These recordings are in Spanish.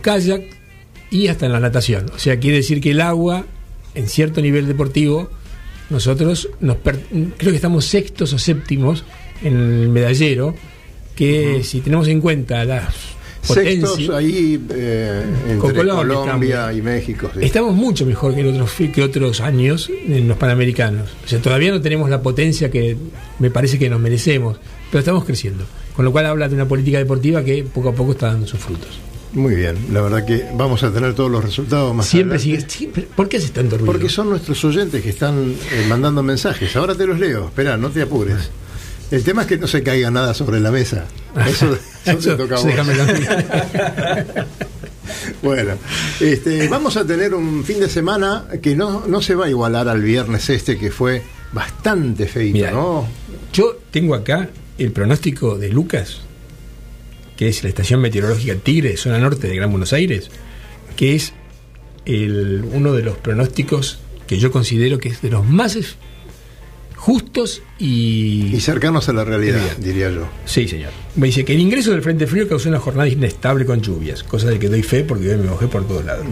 kayaks y hasta en la natación. O sea, quiere decir que el agua, en cierto nivel deportivo, nosotros nos per- creo que estamos sextos o séptimos en el medallero, que si tenemos en cuenta las Sextos potencias, ahí eh, entre Colombia y México. sí. estamos mucho mejor que, en otros, que otros años en los Panamericanos. O sea, todavía no tenemos la potencia que me parece que nos merecemos, pero estamos creciendo. Con lo cual habla de una política deportiva que poco a poco está dando sus frutos. Muy bien, la verdad que vamos a tener todos los resultados más Siempre adelante. sigue, siempre. ¿Por qué haces tanto ruido? Porque son nuestros oyentes que están eh, mandando mensajes. Ahora te los leo. Espera, no te apures. El tema es que no se caiga nada sobre la mesa. Eso, eso te toca a vos. Bueno, este, vamos a tener un fin de semana que no, no se va a igualar al viernes este, que fue bastante feito, ¿no? Yo tengo acá el pronóstico de Lucas, que es la estación meteorológica Tigre, zona norte de Gran Buenos Aires, que es el, uno de los pronósticos que yo considero que es de los más justos y... Y cercanos a la realidad, diría yo. Sí, señor. Me dice que el ingreso del Frente Frío causó una jornada inestable con lluvias, cosa de que doy fe porque hoy me mojé por todos lados.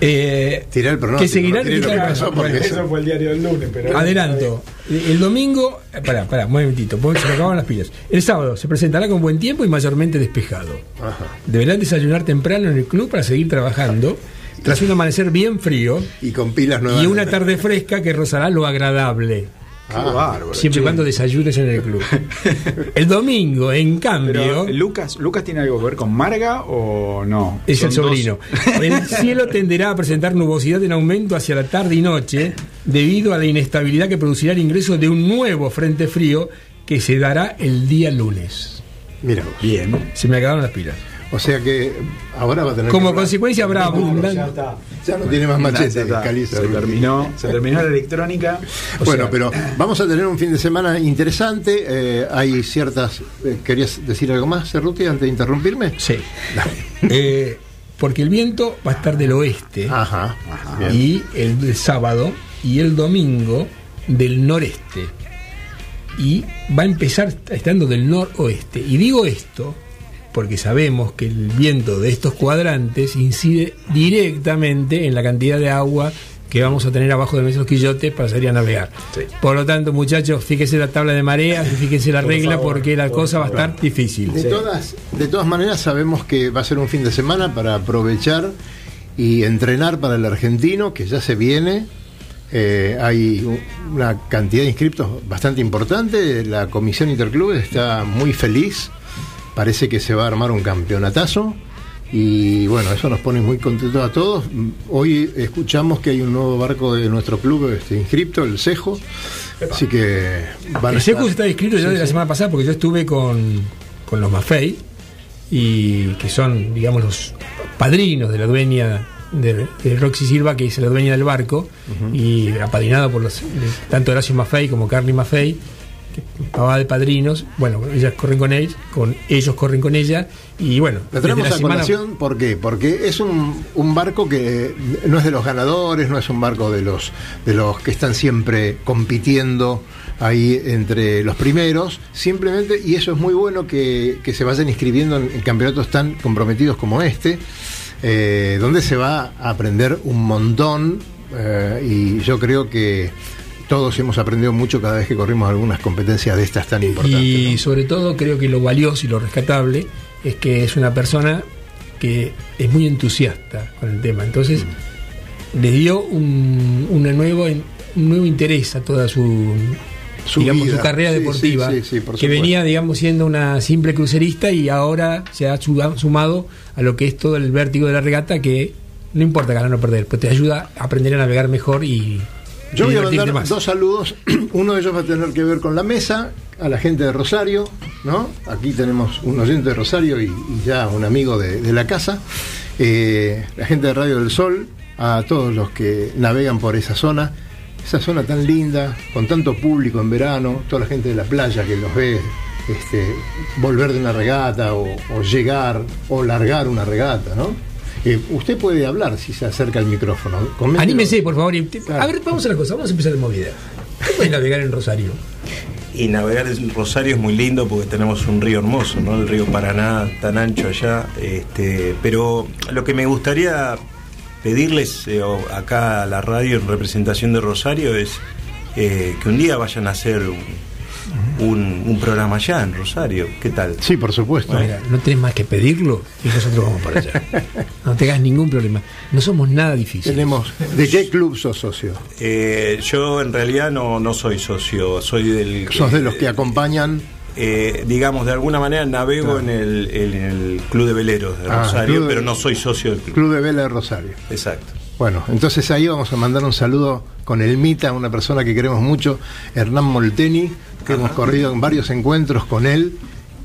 Eh, Tirá el pronóstico. que seguirán no bueno, eso- fue el diario del lunes, pero. Adelanto. El domingo, eh, pará, pará, un momentito, se me acaban las pilas. El sábado se presentará con buen tiempo y mayormente despejado. Ajá. Deberán desayunar temprano en el club para seguir trabajando, tras un amanecer bien frío Y con pilas nuevas. y una tarde fresca que rozará lo agradable. Ah. Siempre y cuando desayunes en el club. El domingo, en cambio, Pero, Lucas, ¿Lucas tiene algo que ver con Marga o no? es el dos- sobrino. El cielo tenderá a presentar nubosidad en aumento hacia la tarde y noche debido a la inestabilidad que producirá el ingreso de un nuevo frente frío que se dará el día lunes. Mira vos. Bien. Se me acabaron las pilas. O sea que ahora va a tener Como que- consecuencia habrá abundante. Ya no tiene más machete, Ya está. Caliza. se terminó, se terminó la electrónica. O bueno, sea- pero vamos a tener un fin de semana interesante. eh, hay ciertas. eh, ¿Querías decir algo más, Cerruti, antes de interrumpirme? Sí. Eh, porque el viento va a estar del oeste Ajá. bien. y el, el sábado y el domingo del noreste. Y va a empezar estando del noroeste. Y digo esto porque sabemos que el viento de estos cuadrantes incide directamente en la cantidad de agua que vamos a tener abajo de nuestros quillotes para salir a navegar. Sí. Por lo tanto, muchachos, fíjense la tabla de mareas y fíjense la Por regla favor, porque la por cosa va a estar difícil. De, todas, de todas maneras, sabemos que va a ser un fin de semana para aprovechar y entrenar para el argentino, que ya se viene. Eh, hay un- una cantidad de inscriptos bastante importante. La comisión interclubes está muy feliz. Parece que se va a armar un campeonatazo. Y bueno, eso nos pone muy contentos a todos. Hoy escuchamos que hay un nuevo barco de nuestro club este, inscripto, el Cejo. Así que van El estar- está inscrito ya Sí, de la semana pasada porque yo estuve con, con los Mafei y que son, digamos, los padrinos de la dueña de, de Roxy Silva, que es la dueña del barco, y apadrinado por los tanto Horacio Maffei como Carly Maffei, papá de padrinos, bueno, ellas corren con ellos, con ellos corren con ella, y bueno, desde traemos la a semana- colación, ¿por qué? Porque es un, un barco que no es de los ganadores, no es un barco de los, de los que están siempre compitiendo ahí entre los primeros, simplemente, y eso es muy bueno que, que se vayan inscribiendo en, en campeonatos tan comprometidos como este, eh, donde se va a aprender un montón, eh, y yo creo que todos hemos aprendido mucho cada vez que corrimos algunas competencias de estas tan importantes. Y ¿no? sobre todo creo que lo valioso y lo rescatable es que es una persona que es muy entusiasta con el tema. Entonces le dio un, una nueva, un nuevo interés a toda su, Su digamos, vida. su carrera Sí, deportiva, sí, sí, que venía, digamos, siendo una simple crucerista y ahora se ha su- sumado a lo que es todo el vértigo de la regata que no importa ganar o perder, pues te ayuda a aprender a navegar mejor y, Yo voy a mandar más. dos saludos. Uno de ellos va a tener que ver con la mesa, a la gente de Rosario, ¿no? Aquí tenemos un oyente de Rosario y, y ya un amigo de, de la casa. Eh, la gente de Radio del Sol, a todos los que navegan por esa zona. Esa zona tan linda, con tanto público en verano, toda la gente de la playa que los ve este, volver de una regata o, o llegar o largar una regata, ¿no? Eh, usted puede hablar si se acerca al micrófono. Coméntelo. Anímese, por favor. y te- Claro. A ver, vamos a la cosa, vamos a empezar de movida. ¿Cómo puedes navegar en Rosario? Y navegar en Rosario es muy lindo porque tenemos un río hermoso, ¿no? El río Paraná, tan ancho allá. Este, pero lo que me gustaría pedirles eh, acá a la radio en representación de Rosario es eh, que un día vayan a hacer un, un- un programa allá en Rosario. ¿Qué tal? Sí, por supuesto. Mira, no tenés más que pedirlo y nosotros vamos para allá. No te hagas ningún problema. No somos nada difíciles. Tenemos. ¿De qué club sos socio? Eh, yo en realidad no, no soy socio, soy del... Sos de los que acompañan. eh, digamos, de alguna manera navego en, el, en el Club de Veleros de Ah, Rosario, de- pero no soy socio del club. Club de Vela de Rosario. Exacto. Bueno, entonces ahí vamos a mandar un saludo con el Mita, una persona que queremos mucho, Hernán Molteni, que hemos corrido en varios encuentros con él,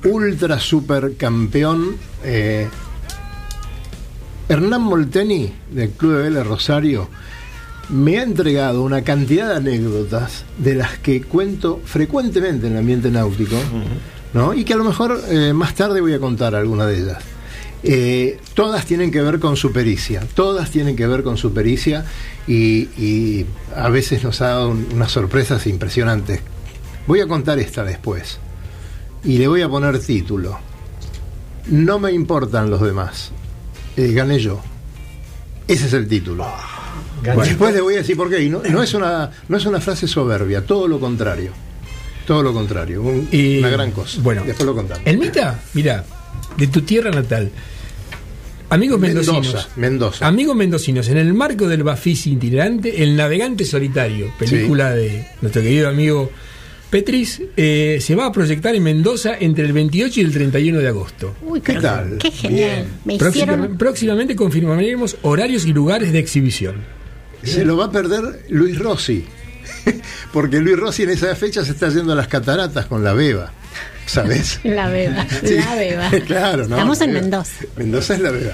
ultra super campeón. eh, Hernán Molteni, del Club de Vela Rosario, me ha entregado una cantidad de anécdotas de las que cuento frecuentemente en el ambiente náutico, ¿no? y que a lo mejor eh, más tarde voy a contar alguna de ellas. Eh, todas tienen que ver con su pericia, todas tienen que ver con su pericia y, y a veces nos ha dado un- unas sorpresas impresionantes. Voy a contar esta después y le voy a poner título. No me importan los demás, Eh, gané yo. Ese es el título. Después le voy a decir por qué. Y no, no es una, no es una frase soberbia, todo lo contrario. Todo lo contrario, un- Y, una gran cosa. Bueno, después lo contamos. El Mita, mira, de tu tierra natal. Amigos Mendoza, mendocinos. Mendoza. Amigos mendocinos, en el marco del Bafis itinerante, El Navegante Solitario, película de nuestro querido amigo Petris, eh, se va a proyectar en Mendoza entre el 28 y el 31 de agosto. Uy, ¿Qué qué, tal? qué genial. Me Próxima- hicieron. próximamente confirmaremos horarios y lugares de exhibición. Se lo va a perder Luis Rossi. Porque Luis Rossi en esa fecha se está yendo a las cataratas con la beba. ¿Sabes? La beba, Sí. la beba. claro, ¿no? Estamos en beba. Mendoza. Mendoza es la beba.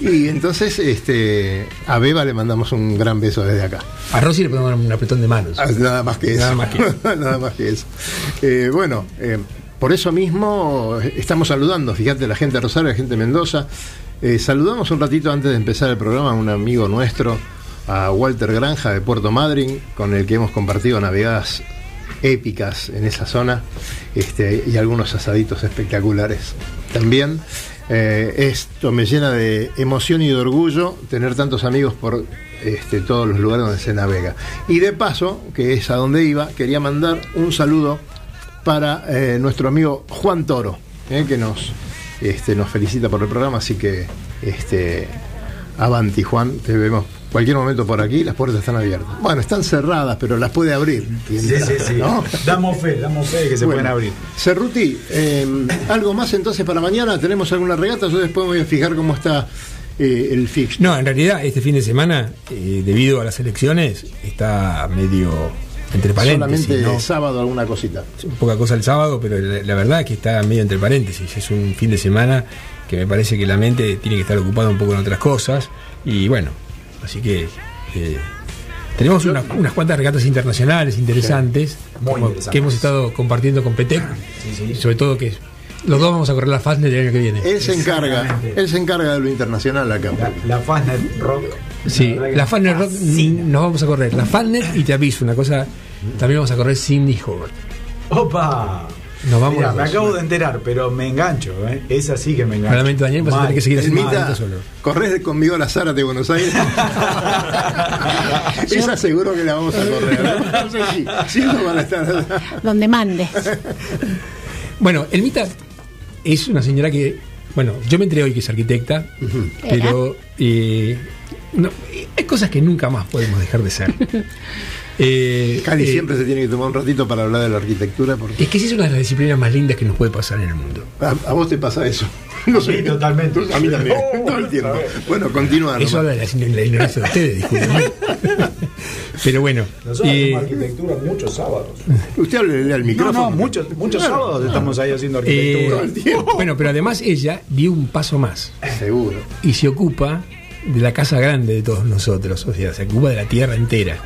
Y entonces este, a Beba le mandamos un gran beso desde acá. A Rossi le podemos dar un apretón de manos. Ah, Nada más que eso. Nada más que eso. Nada más que eso. Eh, bueno, eh, por eso mismo eh, estamos saludando, fíjate, la gente de Rosario, la gente de Mendoza. Eh, saludamos un ratito antes de empezar el programa a un amigo nuestro, a Walter Granja de Puerto Madryn, con el que hemos compartido navegadas épicas en esa zona este, y algunos asaditos espectaculares también. Eh, esto me llena de emoción y de orgullo tener tantos amigos por este, todos los lugares donde se navega. Y de paso, que es a donde iba, quería mandar un saludo para eh, nuestro amigo Juan Toro, eh, que nos, este, nos felicita por el programa, así que este, avanti Juan, te vemos cualquier momento por aquí, las puertas están abiertas. Bueno, están cerradas, pero las puede abrir. Sí, sí, sí. ¿no? Damos fe, damos fe de que se Bueno, pueden abrir. Cerruti, eh, ¿algo más entonces para mañana? ¿Tenemos alguna regata? Yo después me voy a fijar cómo está eh, el fix. No, en realidad este fin de semana, eh, debido a las elecciones, está medio entre paréntesis. Solamente ¿no? sábado alguna cosita. poca cosa el sábado, pero la, la verdad es que está medio entre paréntesis. Es un fin de semana que me parece que la mente tiene que estar ocupada un poco en otras cosas. Y bueno, así que eh, tenemos unas, unas cuantas regatas internacionales interesantes Muy como interesantes. que hemos estado compartiendo con Petec. Sobre todo que los dos vamos a correr la Fastnet el año que viene. Él se encarga, él se encarga de lo internacional acá. La, la Fastnet Rock. Sí, la Fastnet Rock fascina. nos vamos a correr. La Fastnet y te aviso una cosa, también vamos a correr Cindy Howard. ¡Opa! Nos vamos Mirá, los me acabo de enterar, pero me engancho, ¿eh? Es así que me engancho. Realmente Daniel vas a Mal. tener que seguir solo. corres conmigo a la Zárate de Buenos Aires. Esa seguro que la vamos a correr. No sé si, si no van a estar. Donde mandes. Bueno, Elmita es una señora que, bueno, yo me enteré hoy que es arquitecta, pero eh, no, eh, hay cosas que nunca más podemos dejar de ser. Eh, Cali eh, siempre se tiene que tomar un ratito para hablar de la arquitectura porque Es que sí es una de las disciplinas más lindas que nos puede pasar en el mundo. a, a vos te pasa eso. No sé. Sí, totalmente. A mí también. Oh, todo el tiempo. Bueno, continúa. Eso habla de la, la ignorancia de ustedes, discúlpenme. Pero bueno. Nosotros eh, hacemos arquitectura muchos sábados. Usted hable al No, micrófono. no, muchos, muchos sábados estamos ahí haciendo eh, arquitectura. bueno, pero además ella dio un paso más. Seguro. y se ocupa de la casa grande de todos nosotros, o sea, se ocupa de la tierra entera.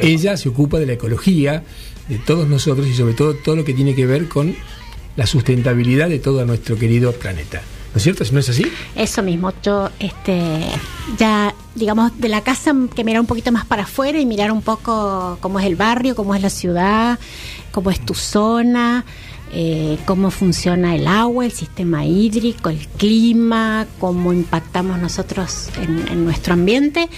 Ella se ocupa de la ecología de todos nosotros y sobre todo todo lo que tiene que ver con la sustentabilidad de todo nuestro querido planeta. ¿No es cierto? ¿No es así? Eso mismo, yo este ya digamos de la casa que mirar un poquito más para afuera y mirar un poco cómo es el barrio, cómo es la ciudad, cómo es tu zona, eh, cómo funciona el agua, el sistema hídrico, el clima, cómo impactamos nosotros en, en nuestro ambiente.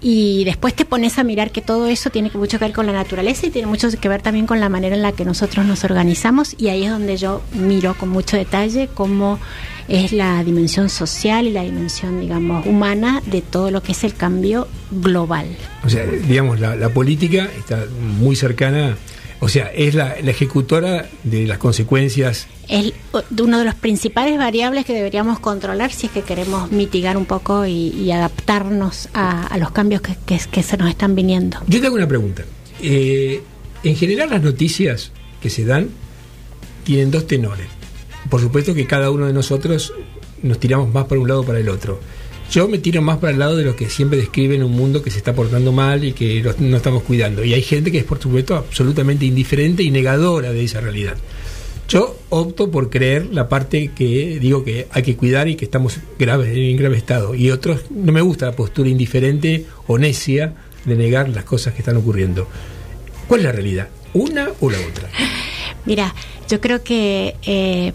Y después te pones a mirar que todo eso tiene mucho que ver con la naturaleza y tiene mucho que ver también con la manera en la que nosotros nos organizamos. Y ahí es donde yo miro con mucho detalle cómo es la dimensión social y la dimensión, digamos, humana de todo lo que es el cambio global. O sea, digamos, la, la política está muy cercana, o sea, es la, la ejecutora de las consecuencias. Es uno de los principales variables que deberíamos controlar si es que queremos mitigar un poco y, y adaptarnos a, a, los cambios que, que, que, se nos están viniendo. Yo te hago una pregunta. Eh, en general las noticias que se dan tienen dos tenores. Por supuesto que cada uno de nosotros nos tiramos más para un lado o para el otro. Yo me tiro más para el lado de los que siempre describen un mundo que se está portando mal y que no estamos cuidando. Y hay gente que es, por supuesto, absolutamente indiferente y negadora de esa realidad. Yo opto por creer la parte que digo que hay que cuidar y que estamos en grave estado. Y otros, no me gusta la postura indiferente o necia de negar las cosas que están ocurriendo. ¿Cuál es la realidad? ¿Una o la otra? Mira, yo creo que eh,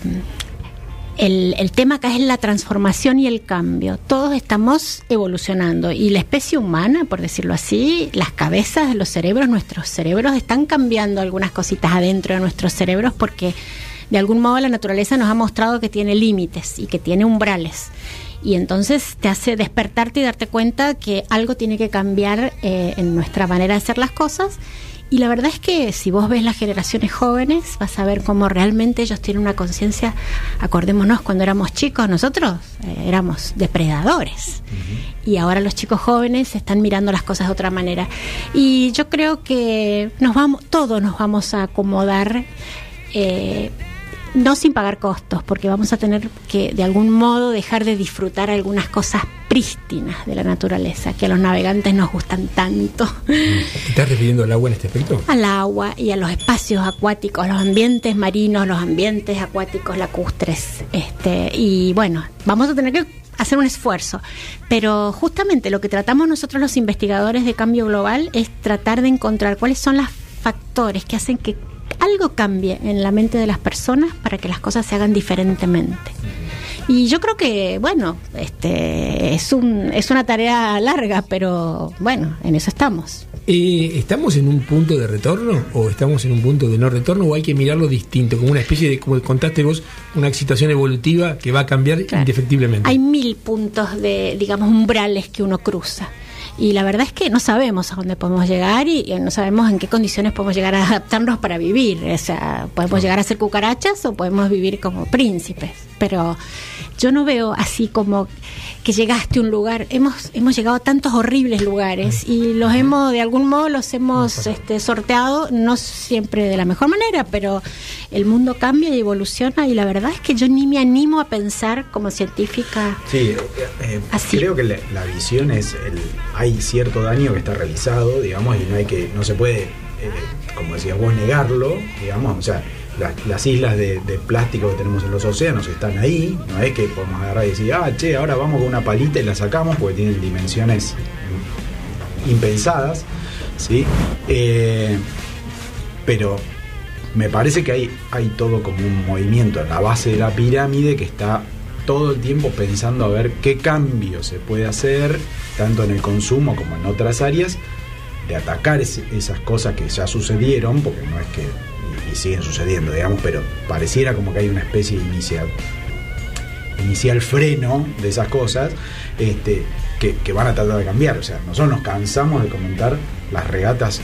el, tema acá es la transformación y el cambio. Todos estamos evolucionando y la especie humana, por decirlo así, las cabezas los cerebros, nuestros cerebros están cambiando algunas cositas adentro de nuestros cerebros porque de algún modo la naturaleza nos ha mostrado que tiene límites y que tiene umbrales. Y entonces te hace despertarte y darte cuenta que algo tiene que cambiar eh, en nuestra manera de hacer las cosas y la verdad es que si vos ves las generaciones jóvenes, vas a ver cómo realmente ellos tienen una conciencia. Acordémonos, cuando éramos chicos, nosotros eh, éramos depredadores. Uh -huh. Y ahora los chicos jóvenes están mirando las cosas de otra manera. Y yo creo que nos vamos, todos nos vamos a acomodar. Eh, no sin pagar costos, porque vamos a tener que de algún modo dejar de disfrutar algunas cosas prístinas de la naturaleza que a los navegantes nos gustan tanto. ¿Te estás refiriendo al agua en este aspecto? Al agua y a los espacios acuáticos, los ambientes marinos, los ambientes acuáticos lacustres. Este, y bueno, vamos a tener que hacer un esfuerzo. Pero justamente lo que tratamos nosotros los investigadores de cambio global es tratar de encontrar cuáles son los factores que hacen que algo cambie en la mente de las personas para que las cosas se hagan diferentemente. Y yo creo que, bueno, este es, un, es una tarea larga, pero bueno, en eso estamos. Eh, ¿Estamos en un punto de retorno o estamos en un punto de no retorno o hay que mirarlo distinto, como una especie de, como contaste vos, una situación evolutiva que va a cambiar claro. indefectiblemente? Hay mil puntos de, digamos, umbrales que uno cruza y la verdad es que no sabemos a dónde podemos llegar y, y, no sabemos en qué condiciones podemos llegar a adaptarnos para vivir. O sea, podemos llegar a ser cucarachas o podemos vivir como príncipes. Pero yo no veo así como que llegaste a un lugar. Hemos, hemos llegado a tantos horribles lugares y los hemos, de algún modo, los hemos este, sorteado, no siempre de la mejor manera, pero el mundo cambia y evoluciona y la verdad es que yo ni me animo a pensar como científica. Sí, eh, así. creo que la, la visión es, el, hay cierto daño que está realizado, digamos, y no hay que, no se puede, eh, como decías vos, negarlo, digamos, o sea, las, las islas de, de, plástico que tenemos en los océanos están ahí, no es que podemos agarrar y decir, ah, che, ahora vamos con una palita y la sacamos porque tienen dimensiones impensadas, ¿sí? Eh, pero me parece que hay, hay todo como un movimiento en la base de la pirámide que está todo el tiempo pensando a ver qué cambio se puede hacer, tanto en el consumo como en otras áreas, de atacar ese, esas cosas que ya sucedieron, porque no es que y siguen sucediendo, digamos, pero pareciera como que hay una especie de inicial, inicial freno de esas cosas este, que, que, van a tratar de cambiar. O sea, nosotros nos cansamos de comentar las regatas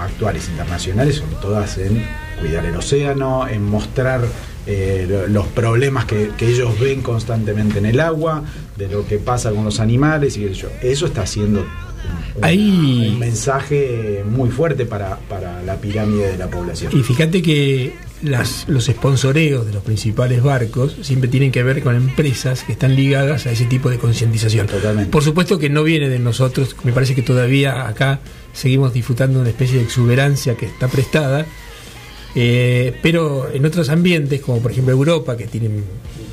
actuales internacionales, son todas en cuidar el océano, en mostrar eh, los problemas que, que, ellos ven constantemente en el agua, de lo que pasa con los animales y eso. Eso está haciendo un, Hay... un mensaje muy fuerte para, para, la pirámide de la población. Y fíjate que las, los sponsoreos de los principales barcos siempre tienen que ver con empresas que están ligadas a ese tipo de concientización. Totalmente. Por supuesto que no viene de nosotros, me parece que todavía acá seguimos disfrutando de una especie de exuberancia que está prestada, Eh, pero en otros ambientes, como por ejemplo Europa, que tienen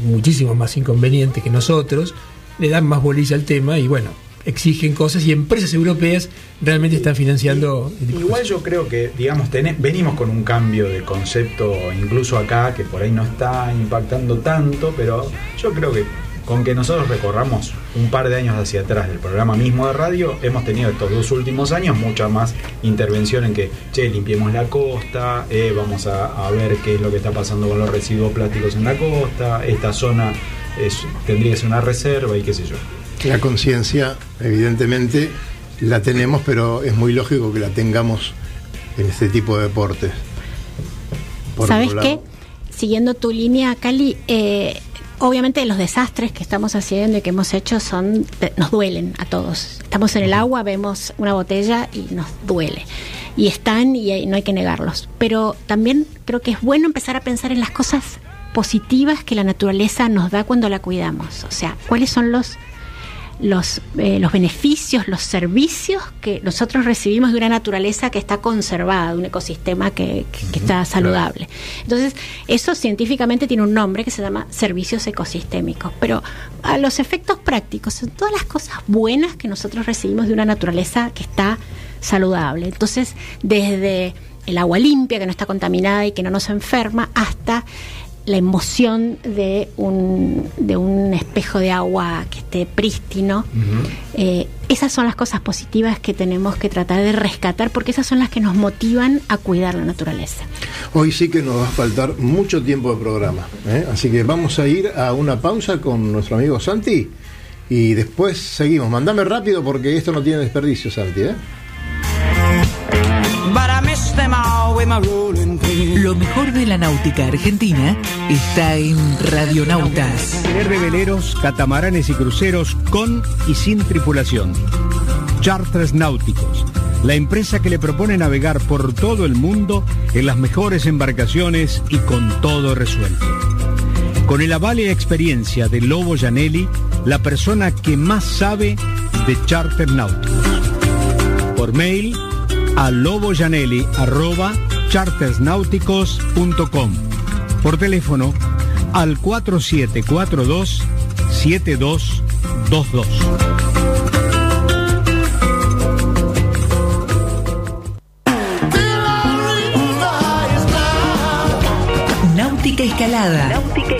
muchísimos más inconvenientes que nosotros, le dan más bolilla al tema y bueno, exigen cosas y empresas europeas realmente están financiando. Igual yo creo que, digamos, venimos con un cambio de concepto incluso acá, que por ahí no está impactando tanto, pero yo creo que con que nosotros recorramos un par de años hacia atrás del programa mismo de radio, hemos tenido estos dos últimos años mucha más intervención en que, che, limpiemos la costa, eh, vamos a, ver qué es lo que está pasando con los residuos plásticos en la costa, esta zona tendría que ser una reserva y qué sé yo. La conciencia, evidentemente, la tenemos, pero es muy lógico que la tengamos en este tipo de deportes. ¿Sabes qué? Siguiendo tu línea, Cali, eh, obviamente los desastres que estamos haciendo y que hemos hecho son nos duelen a todos. Estamos en el agua, vemos una botella y nos duele. Y están y no hay que negarlos. Pero también creo que es bueno empezar a pensar en las cosas positivas que la naturaleza nos da cuando la cuidamos. O sea, cuáles son los los, eh, los beneficios, los servicios que nosotros recibimos de una naturaleza que está conservada, de un ecosistema que, está saludable. Entonces, eso científicamente tiene un nombre que se llama servicios ecosistémicos, pero a los efectos prácticos son todas las cosas buenas que nosotros recibimos de una naturaleza que está saludable. Entonces, desde el agua limpia, que no está contaminada y que no nos enferma, hasta la emoción de un, de un espejo de agua que esté prístino. Eh, esas son las cosas positivas que tenemos que tratar de rescatar porque esas son las que nos motivan a cuidar la naturaleza. Hoy sí que nos va a faltar mucho tiempo de programa, ¿eh? así que vamos a ir a una pausa con nuestro amigo Santi y después seguimos. Mandame rápido porque esto no tiene desperdicio, Santi. ¿eh? Lo mejor de la náutica argentina está en Radionautas. Tener de veleros, catamaranes y cruceros con y sin tripulación. Charters Náuticos, la empresa que le propone navegar por todo el mundo en las mejores embarcaciones y con todo resuelto. Con el aval y experiencia de Lobo Janelli, la persona que más sabe de Charter Náuticos. Por mail a loboyanelli.chartersnáuticos.com. Por teléfono al 4742 7222. Náutica Escalada. Náutica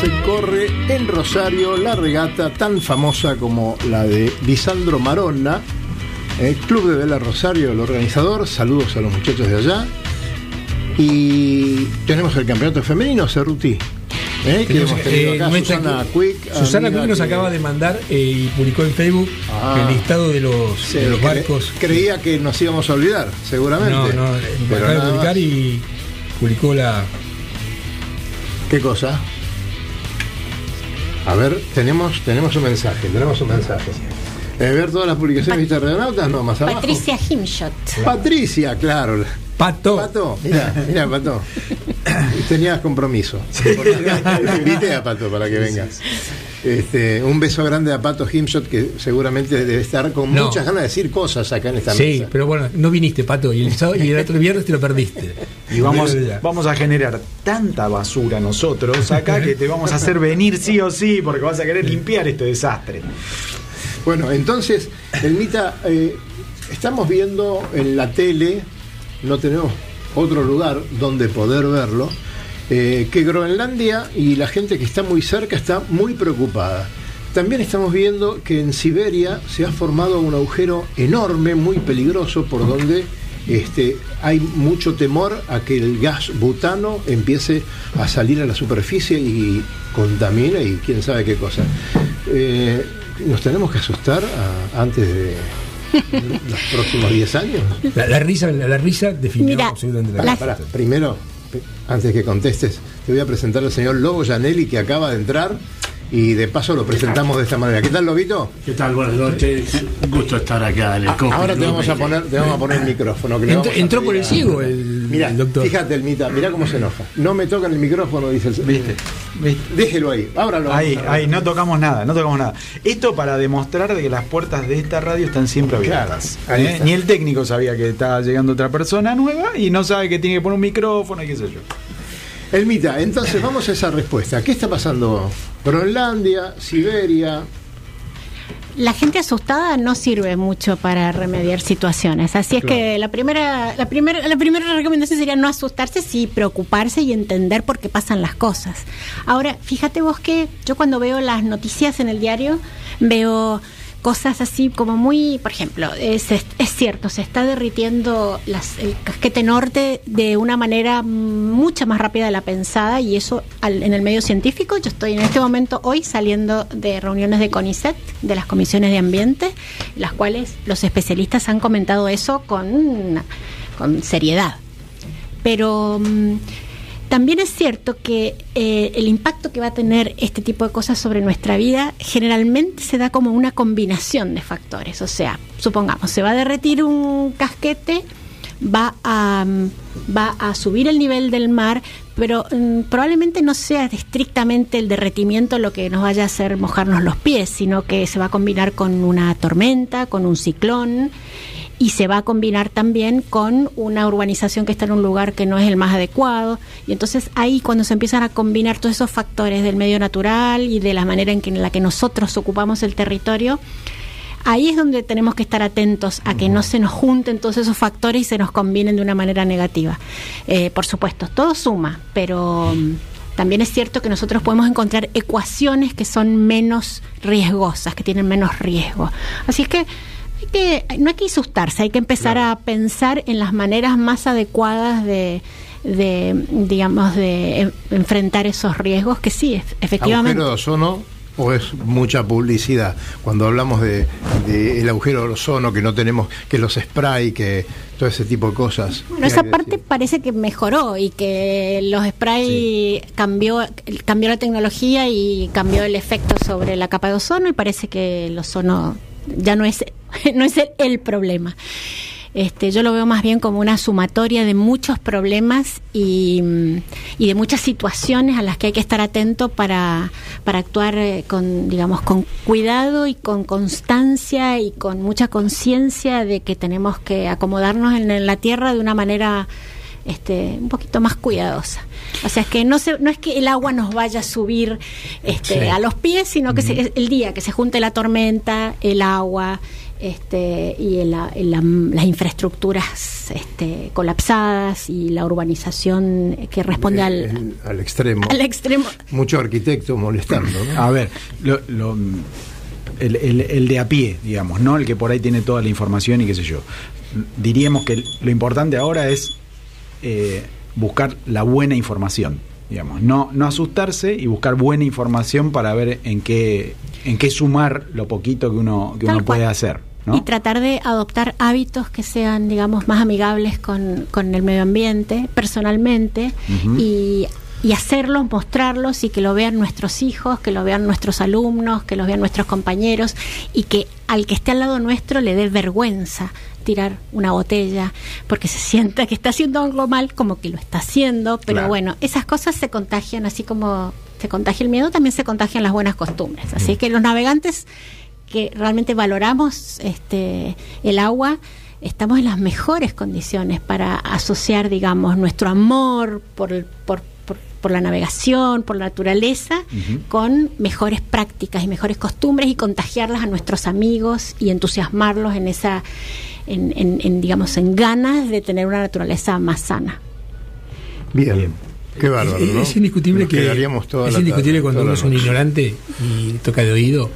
Se corre en Rosario la regata tan famosa como la de Lisandro Maronna, el Club de Vela Rosario, el organizador. Saludos a los muchachos de allá. Y tenemos el campeonato femenino, Cerruti. ¿eh? Que hemos tenido acá, eh, Susana Quick. Susana Quick nos acaba de mandar eh, y publicó en Facebook Ah. el listado de los, Sí, de los cre- barcos. Creía que nos íbamos a olvidar, seguramente. No, no, acaba de publicar y publicó la. ¿Qué cosa? A ver, tenemos, tenemos un mensaje, tenemos un mensaje. Eh, ver todas las publicaciones de Radionautas, no, más abajo. Patricia Himshot. Patricia, claro. Pato. Pato, mira, mira, Pato. Tenías compromiso. Te invité a Pato para que vengas. Este, un beso grande a Pato Himshot, que seguramente debe estar con No. muchas ganas de decir cosas acá en esta Sí, mesa. pero bueno, no viniste, Pato, y el, sábado- y el otro viernes te lo perdiste. Y vamos, vamos a generar tanta basura nosotros acá que te vamos a hacer venir sí o sí porque vas a querer limpiar este desastre. Bueno, entonces, Elmita, eh, estamos viendo en la tele, no tenemos otro lugar donde poder verlo, eh, que Groenlandia y la gente que está muy cerca está muy preocupada. También estamos viendo que en Siberia se ha formado un agujero enorme, muy peligroso, por donde este, hay mucho temor a que el gas butano empiece a salir a la superficie y contamine y quién sabe qué cosa. Eh, ¿Nos tenemos que asustar a- antes de los próximos 10 años? La, la risa, la, la risa definió Mira, absolutamente la primero, antes que contestes, te voy a presentar al señor Lobo Janelli que acaba de entrar y de paso lo presentamos de esta manera. ¿Qué tal, Lobito? ¿Qué tal? Buenas noches. Un gusto estar acá en el A- coffee Ahora te vamos a poner, te vamos a poner el micrófono. que Entró, por el ciego el, Mira, el doctor. fíjate, Elmita, mira cómo se enoja. No me tocan el micrófono, dice el ¿Viste? ¿Viste? Déjelo ahí, ábralo. Ahí, ahí, no tocamos nada, no tocamos nada. Esto para demostrar de que las puertas de esta radio están siempre abiertas. Claro, ¿eh? Ni el técnico sabía que estaba llegando otra persona nueva y no sabe que tiene que poner un micrófono y qué sé yo. Elmita, entonces vamos a esa respuesta. ¿Qué está pasando? Groenlandia, Siberia. La gente asustada no sirve mucho para remediar situaciones. Así es Claro. que la primera, la primera, la primera recomendación sería no asustarse, sí preocuparse y entender por qué pasan las cosas. Ahora, fíjate vos que yo cuando veo las noticias en el diario veo cosas así como muy, por ejemplo, es, es cierto, se está derritiendo las- el casquete norte de una manera mucho más rápida de la pensada y eso al- en el medio científico. Yo estoy en este momento hoy saliendo de reuniones de CONICET, de las comisiones de ambiente, las cuales los especialistas han comentado eso con, con seriedad. Pero mm, también es cierto que eh, el impacto que va a tener este tipo de cosas sobre nuestra vida generalmente se da como una combinación de factores. O sea, supongamos, se va a derretir un casquete, va a, mm, va a subir el nivel del mar, pero mm, probablemente no sea estrictamente el derretimiento lo que nos vaya a hacer mojarnos los pies, sino que se va a combinar con una tormenta, con un ciclón y se va a combinar también con una urbanización que está en un lugar que no es el más adecuado. Y entonces ahí cuando se empiezan a combinar todos esos factores del medio natural y de la manera en, que, en la que nosotros ocupamos el territorio, ahí es donde tenemos que estar atentos a que no se nos junten todos esos factores y se nos combinen de una manera negativa. Eh, por supuesto, todo suma, pero... mm, También es cierto que nosotros podemos encontrar ecuaciones que son menos riesgosas, que tienen menos riesgo. Así es que que, no hay que asustarse, hay que empezar a pensar en las maneras más adecuadas de, de, digamos, de en- enfrentar esos riesgos que sí, ef- efectivamente. ¿Agujero de ozono o es mucha publicidad? Cuando hablamos de, de el agujero de ozono, que no tenemos, que los spray, que todo ese tipo de cosas. Bueno, ¿Qué esa parte decir? parece que mejoró y que los spray cambió, cambió la tecnología y cambió el efecto sobre la capa de ozono y parece que el ozono ya no es, no es el, problema. Este, yo lo veo más bien como una sumatoria de muchos problemas y, de muchas situaciones a las que hay que estar atento para, para actuar eh, con, digamos, con cuidado y con constancia y con mucha conciencia de que tenemos que acomodarnos en la tierra de una manera este, un poquito más cuidadosa. O sea, es que no, se, no es que el agua nos vaya a subir este, Sí. a los pies, sino que se- el día que se junte la tormenta, el agua este, y el- el- la- las infraestructuras este, colapsadas y la urbanización que responde al, El- al extremo. al extremo. Mucho arquitecto molestando. ¿no? A ver, lo- lo- el, el- el de a pie, digamos, no el que por ahí tiene toda la información y qué sé yo. Diríamos que lo importante ahora es eh, buscar la buena información, digamos, no, no asustarse y buscar buena información para ver en qué, en qué sumar lo poquito que uno, que Tal uno puede cual. hacer. ¿no? Y tratar de adoptar hábitos que sean, digamos, más amigables con, con el medio ambiente, personalmente, y, y hacerlos, mostrarlos y que lo vean nuestros hijos, que lo vean nuestros alumnos, que lo vean nuestros compañeros y que al que esté al lado nuestro le dé vergüenza tirar una botella porque se sienta que está haciendo algo mal, como que lo está haciendo, pero Claro. bueno, esas cosas se contagian, así como se contagia el miedo, también se contagian las buenas costumbres. Así que los navegantes que realmente valoramos este el agua, estamos en las mejores condiciones para asociar, digamos, nuestro amor por, el- por, por, la navegación, por la naturaleza, con mejores prácticas y mejores costumbres y contagiarlas a nuestros amigos y entusiasmarlos en esa en, en- en, digamos, en ganas de tener una naturaleza más sana. Bien. Qué bárbaro, es, ¿no? es indiscutible Nos que es indiscutible tarde, cuando uno es un ignorante y toca de oído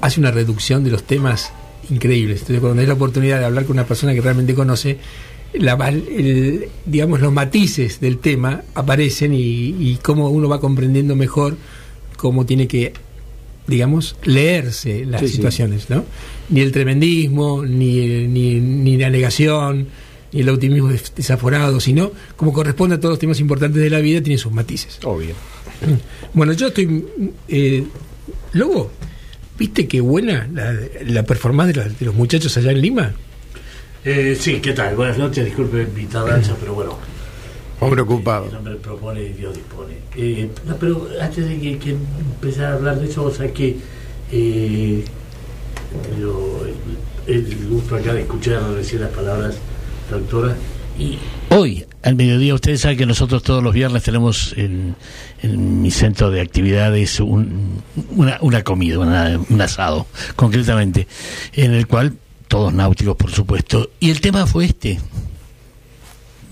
hace una reducción de los temas increíbles entonces cuando hay la oportunidad de hablar con una persona que realmente conoce la el- digamos los matices del tema aparecen y, y cómo uno va comprendiendo mejor cómo tiene que digamos leerse las Sí, sí. situaciones no ni el tremendismo ni, ni, ni la negación ni el optimismo des- desaforado sino como corresponde a todos los temas importantes de la vida tiene sus matices Obvio. bueno, yo estoy. Eh, Lobo, ¿viste qué buena la, la performance de, la- de los muchachos allá en Lima? Eh, sí, ¿qué tal? Buenas noches, disculpe mi tardanza, pero bueno. Hombre ocupado. El hombre propone y Dios dispone. Eh, no, pero antes de que, que empezar a hablar de eso, o sea que eh, tenido el, el gusto acá de escuchar recién las palabras de la doctora y Hoy, al mediodía, ustedes saben que nosotros todos los viernes tenemos en, en mi centro de actividades un- una, una comida, una- un asado, concretamente, en el cual todos náuticos, por supuesto, y el tema fue este.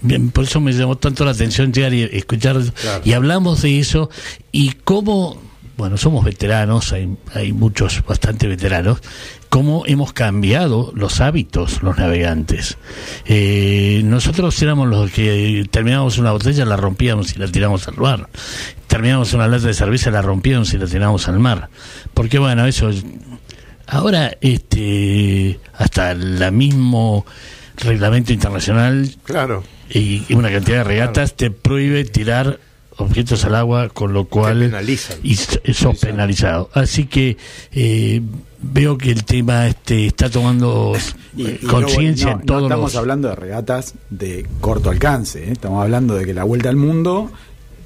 Bien, por eso me llamó tanto la atención llegar y escuchar, y hablamos de eso, y cómo, bueno, somos veteranos, hay, hay muchos bastante veteranos, cómo hemos cambiado los hábitos los navegantes. Eh, nosotros éramos los que terminábamos una botella, la rompíamos y la tiramos al mar. Terminábamos una lata de cerveza, la rompíamos y la tirábamos al mar. Porque bueno, eso es- ahora este hasta el mismo reglamento internacional Claro. y, y una cantidad de regatas te prohíbe tirar objetos al agua, con lo cual y sos penalizado. Así que eh, veo que el tema este está tomando eh, conciencia no, en no todos estamos los... hablando de regatas de corto alcance, ¿eh? estamos hablando de que la vuelta al mundo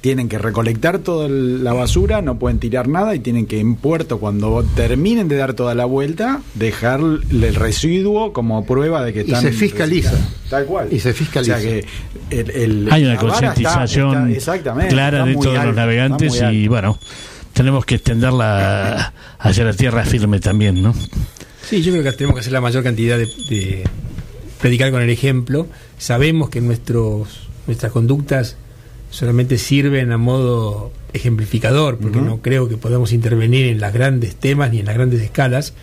tienen que recolectar toda la basura, no pueden tirar nada y tienen que en puerto, cuando terminen de dar toda la vuelta, dejar el residuo como prueba de que Y están se fiscaliza. Tal cual. Y se fiscaliza. O sea que el- el- Hay una concientización clara de todos alta, los navegantes y bueno, tenemos que extenderla hacia la tierra firme también, ¿no? Sí, yo creo que tenemos que hacer la mayor cantidad de, de predicar con el ejemplo. Sabemos que nuestros nuestras conductas solamente sirven a modo ejemplificador, porque no creo que podamos intervenir en las grandes temas ni en las grandes escalas,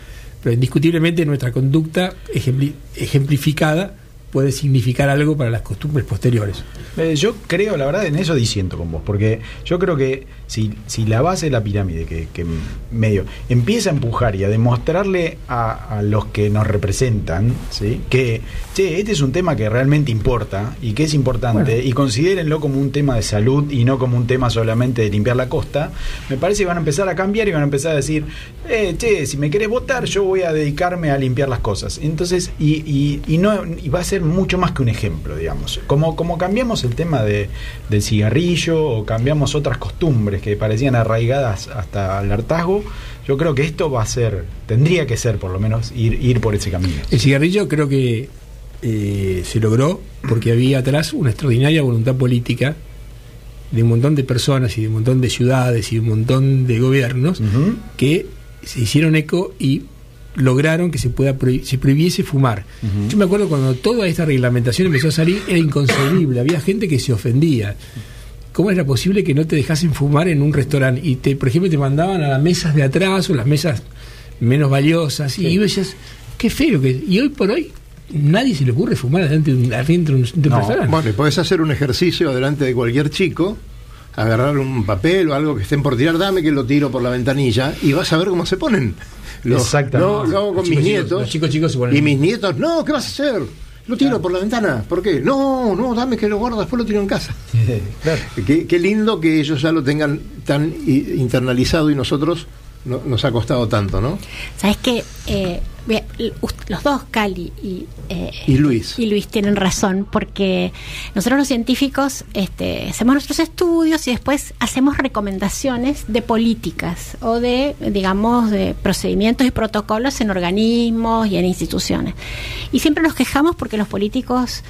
pero indiscutiblemente nuestra conducta ejempli- ejemplificada puede significar algo para las costumbres posteriores. Eh, yo creo, la verdad, en eso disiento con vos, porque yo creo que si, si la base de la pirámide, que, que medio empieza a empujar y a demostrarle a, a los que nos representan, ¿sí? que, che, este es un tema que realmente importa y que es importante, y considérenlo como un tema de salud y no como un tema solamente de limpiar la costa, me parece que van a empezar a cambiar y van a empezar a decir, eh, che, si me querés votar, yo voy a dedicarme a limpiar las cosas. Entonces, y, y, y no, y va a ser mucho más que un ejemplo, digamos. Como, como cambiamos el tema de, del cigarrillo o cambiamos otras costumbres que parecían arraigadas hasta el hartazgo, yo creo que esto va a ser, tendría que ser por lo menos ir, ir por ese camino. El cigarrillo creo que eh, se logró porque había atrás una extraordinaria voluntad política de un montón de personas y de un montón de ciudades y de un montón de gobiernos que se hicieron eco y lograron que se pueda se prohibiese fumar. Yo me acuerdo cuando toda esta reglamentación empezó a salir era inconcebible, había gente que se ofendía. ¿Cómo era posible que no te dejasen fumar en un restaurante y te, por ejemplo, te mandaban a las mesas de atrás o las mesas menos valiosas y vos decías, qué feo que y hoy por hoy nadie se le ocurre fumar adentro de un, adentro de un- de un No, restaurante. bueno, podés hacer un ejercicio delante de cualquier chico, agarrar un papel o algo que estén por tirar, dame que lo tiro por la ventanilla y vas a ver cómo se ponen. Lo, Exactamente. Lo, lo hago con Los mis chicos, nietos. los chicos chicos se ponen- Y mis nietos, no, ¿qué vas a hacer? Lo tiro por la ventana. ¿Por qué? No, no, dame que lo guardo, después lo tiro en casa. Qué, qué lindo que ellos ya lo tengan tan internalizado y nosotros no- nos ha costado tanto, ¿no? Sabes que eh, los dos, Cali y, eh, Y Luis. y Luis tienen razón, porque nosotros los científicos este, hacemos nuestros estudios y después hacemos recomendaciones de políticas o de, digamos, de procedimientos y protocolos en organismos y en instituciones. Y siempre nos quejamos porque los políticos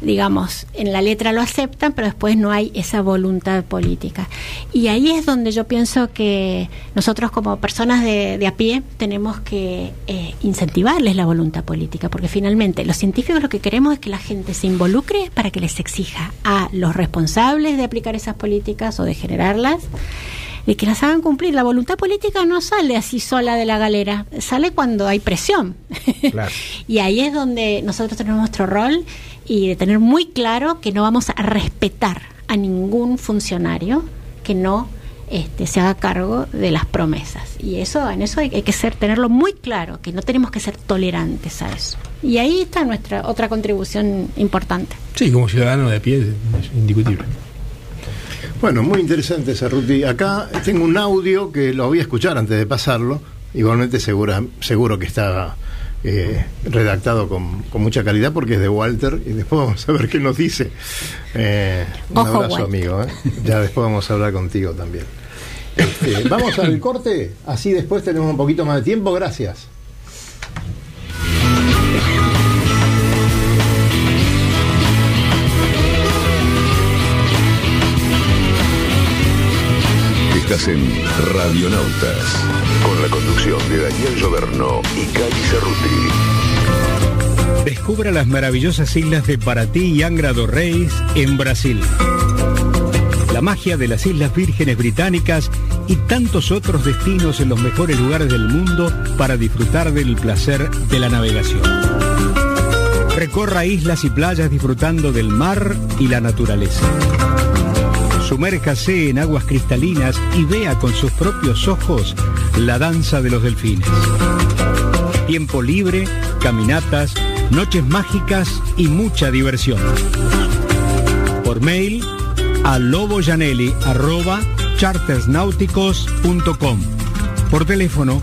digamos, en la letra lo aceptan, pero después no hay esa voluntad política. Y ahí es donde yo pienso que nosotros como personas de, de a pie tenemos que eh, incentivarles la voluntad política, porque finalmente los científicos lo que queremos es que la gente se involucre para que les exija a los responsables de aplicar esas políticas o de generarlas de que las hagan cumplir. La voluntad política no sale así sola de la galera, sale cuando hay presión. y ahí es donde nosotros tenemos nuestro rol y de tener muy claro que no vamos a respetar a ningún funcionario que no este, se haga cargo de las promesas. Y eso, en eso hay, hay que ser, tenerlo muy claro, que no tenemos que ser tolerantes a eso. Y ahí está nuestra otra contribución importante. Sí, como ciudadano de pie es indiscutible. Bueno, muy interesante Cerruti. Acá tengo un audio que lo voy a escuchar antes de pasarlo. Igualmente segura, seguro que está eh, redactado con, con mucha calidad porque es de Walter y después vamos a ver qué nos dice. Eh, un Ojo, abrazo, Walter. amigo. ¿eh? Ya después vamos a hablar contigo también. Este, vamos al corte, así después tenemos un poquito más de tiempo. Gracias. Estás en Radionautas, con la conducción de Daniel Lloberno y Cali Cerruti. Descubra las maravillosas islas de Paraty y Angra do Reis en Brasil. La magia de las Islas Vírgenes Británicas y tantos otros destinos en los mejores lugares del mundo para disfrutar del placer de la navegación. Recorra islas y playas disfrutando del mar y la naturaleza. Sumérjase en aguas cristalinas y vea con sus propios ojos la danza de los delfines. Tiempo libre, caminatas, noches mágicas y mucha diversión. Por mail a loboyanelli@chartersnáuticos.com. Por teléfono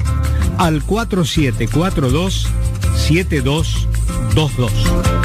al 4742 7222.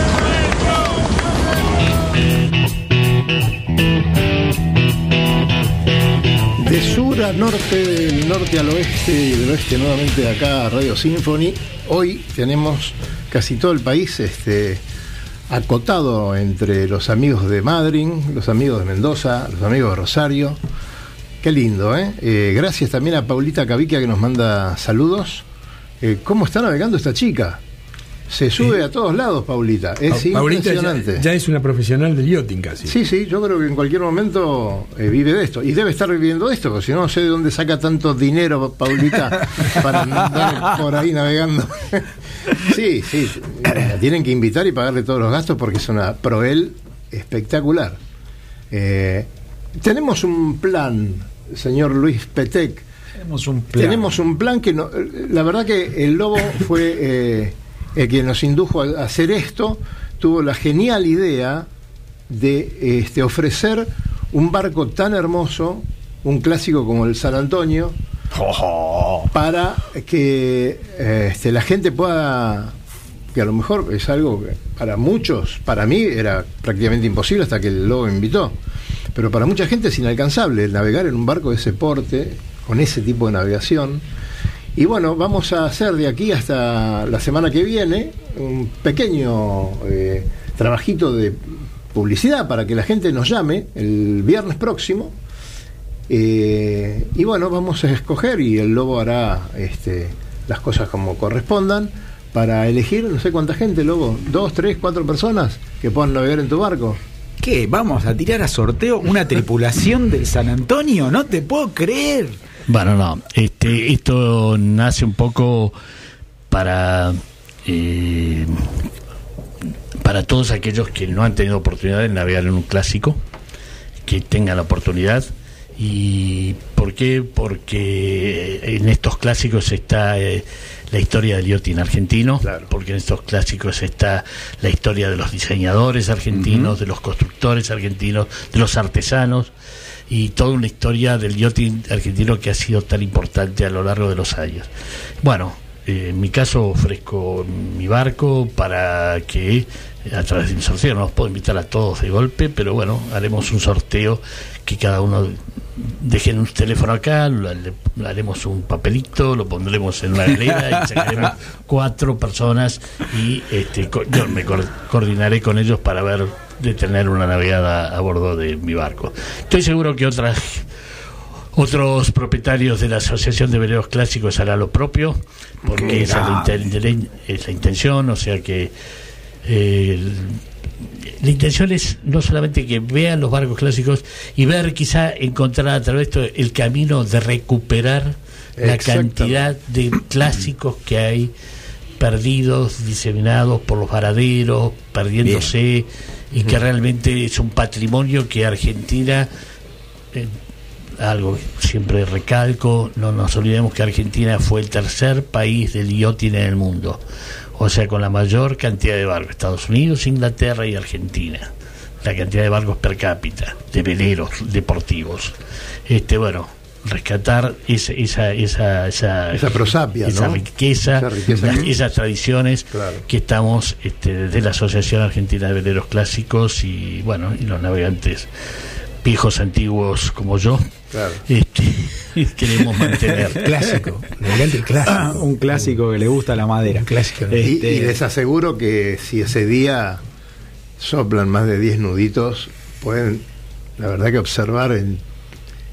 De sur a norte, del norte al oeste y del oeste nuevamente acá a Radio Symphony. Hoy tenemos casi todo el país este, acotado entre los amigos de Madrid, los amigos de Mendoza, los amigos de Rosario. Qué lindo, ¿eh? Eh, gracias también a Paulita Caviquia que nos manda saludos. Eh, ¿Cómo está navegando esta chica? Se sube a todos lados, Paulita. Es Pa- Paulita impresionante. ya, ya es una profesional del yachting casi. Sí, sí, yo creo que en cualquier momento eh, vive de esto. Y debe estar viviendo de esto, porque si no, no sé de dónde saca tanto dinero, Paulita, para andar por ahí navegando. sí, sí, la tienen que invitar y pagarle todos los gastos porque es una proel espectacular. Eh, tenemos un plan, señor Luis Petec. Tenemos un plan. Tenemos un plan que no, la verdad que el lobo fue eh, el que nos indujo a hacer esto, tuvo la genial idea de este, ofrecer un barco tan hermoso, un clásico como el San Antonio, para que este, la gente pueda, que a lo mejor es algo que para muchos, para mí era prácticamente imposible hasta que el lobo invitó, pero para mucha gente es inalcanzable navegar en un barco de ese porte, con ese tipo de navegación. Y bueno, vamos a hacer de aquí hasta la semana que viene un pequeño eh, trabajito de publicidad para que la gente nos llame el viernes próximo Eh, y bueno, vamos a escoger y el lobo hará este, las cosas como correspondan para elegir, no sé cuánta gente, lobo, dos, tres, cuatro personas que puedan navegar en tu barco. ¿Qué? ¿Vamos a tirar a sorteo una tripulación del San Antonio? No te puedo creer. Bueno, no, este, esto nace un poco para eh, para todos aquellos que no han tenido oportunidad de navegar en un clásico, que tengan la oportunidad. ¿Y por qué? Porque en estos clásicos está eh, la historia del yachting argentino, porque en estos clásicos está la historia de los diseñadores argentinos, de los constructores argentinos, de los artesanos y toda una historia del yachting argentino que ha sido tan importante a lo largo de los años. Bueno, eh, en mi caso ofrezco mi barco para que a través de un sorteo, no los puedo invitar a todos de golpe, pero bueno, haremos un sorteo que cada uno dejen un teléfono acá, le, haremos un papelito, lo pondremos en una galera y sacaremos cuatro personas y este, yo me coordinaré con ellos para ver de tener una navegada a bordo de mi barco. Estoy seguro que otras otros propietarios de la Asociación de Veleros Clásicos hará lo propio, porque esa es la, intención, o sea que eh, la intención es no solamente que vean los barcos clásicos y ver quizá encontrar a través de esto el camino de recuperar la cantidad de clásicos que hay perdidos, diseminados por los varaderos, perdiéndose, y que realmente es un patrimonio que Argentina eh, algo que siempre recalco, no nos olvidemos que Argentina fue el tercer país del yachting en el mundo, o sea, con la mayor cantidad de barcos, Estados Unidos, Inglaterra y Argentina, la cantidad de barcos per cápita, de veleros deportivos. Este, bueno, rescatar esa esa esa esa, esa prosapia, esa, riqueza, esas tradiciones que estamos este, desde la Asociación Argentina de Veleros Clásicos y bueno y los navegantes viejos antiguos como yo este, queremos mantener. Clásico, clásico. un clásico que le gusta la madera. Clásico y, este, les aseguro que si ese día soplan más de 10 nuditos pueden la verdad que observar en,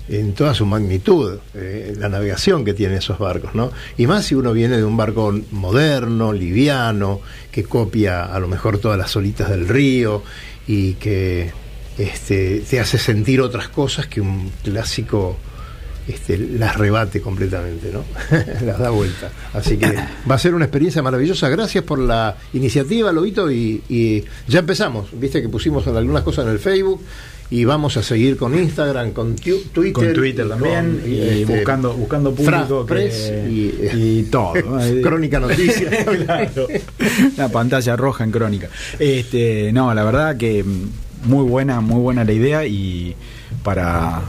en toda su magnitud eh, la navegación que tienen esos barcos no y más si uno viene de un barco moderno liviano que copia a lo mejor todas las solitas del río y que este, te hace sentir otras cosas que un clásico este, las rebate completamente, ¿no? las da vuelta. Así que va a ser una experiencia maravillosa. Gracias por la iniciativa, Lobito, y, y ya empezamos. Viste que pusimos algunas cosas en el Facebook y vamos a seguir con Instagram, con Twitter. Con Twitter también, y, este, buscando, buscando público. y, todo. crónica Noticias. La pantalla roja en Crónica. Este, no, la verdad que muy buena, muy buena la idea y para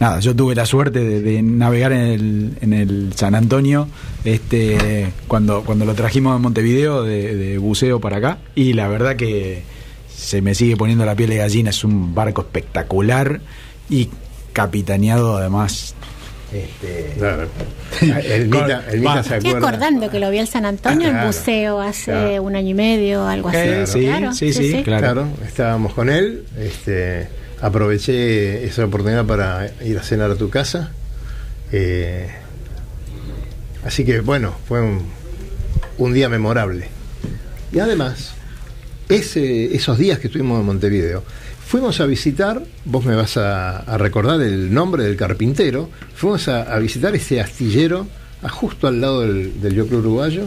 nada, yo tuve la suerte de, navegar en el, en el, San Antonio este cuando, cuando lo trajimos de Montevideo de, buceo para acá y la verdad que se me sigue poniendo la piel de gallina, es un barco espectacular y capitaneado además este, el Mita, el Estoy acordando que lo vi al San Antonio en buceo hace un año y medio, algo así. Sí, sí, sí, claro. Estábamos con él. Este, aproveché esa oportunidad para ir a cenar a tu casa. Eh, así que bueno, fue un, un día memorable. Y además, ese, esos días que estuvimos en Montevideo, fuimos a visitar, vos me vas a, recordar el nombre del carpintero, fuimos a, visitar ese astillero justo al lado del, del Yoclo Uruguayo.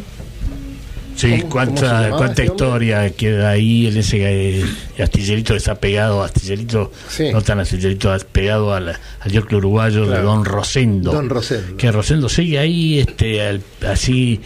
Sí, cuánta, cuánta historia queda ahí en ese eh, astillerito que está pegado, astillerito, no tan astillerito, pegado al, al Yoclo Uruguayo de Don Rosendo. Don Rosendo. Que Rosendo sigue ahí, este, así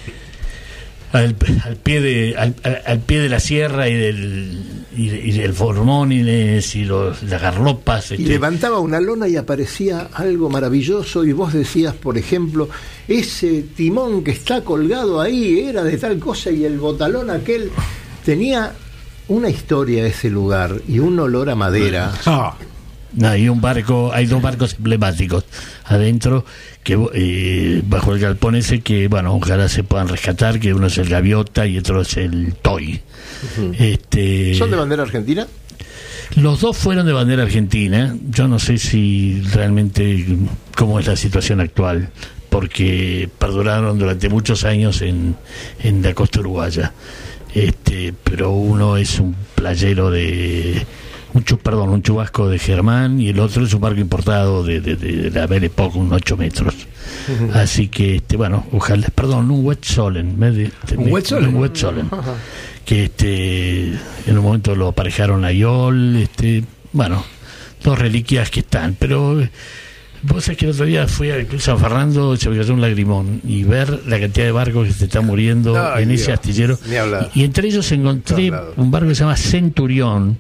al, pie de al, pie de la sierra y del y, del formóniles y los, las garlopas y este. levantaba una lona y aparecía algo maravilloso y vos decías por ejemplo ese timón que está colgado ahí era de tal cosa y el botalón aquel tenía una historia ese lugar y un olor a madera ah. Hay un barco, hay dos barcos emblemáticos adentro que eh, bajo el galpón ese que bueno ojalá se puedan rescatar que uno es el gaviota y otro es el toy este son de bandera argentina Los dos fueron de bandera argentina. Yo no sé si realmente cómo es la situación actual, porque perduraron durante muchos años en, en la costa uruguaya. Este, pero uno es un playero de un perdón, un chubasco de Germán y el otro es un barco importado de, de, de la Belle Époque, un 8 metros. Así que, este, bueno, ojalá, perdón, un Wetsolen. de- ¿Un Wetsolen? Un Wetsolen. Que este, en un momento lo aparejaron a Yol, este, bueno, dos reliquias que están, pero eh, vos sabés que el otro día fui a San Fernando, se me cayó un lagrimón, y ver la cantidad de barcos que se están muriendo en ese astillero. Y, y entre ellos encontré un barco que se llama Centurión,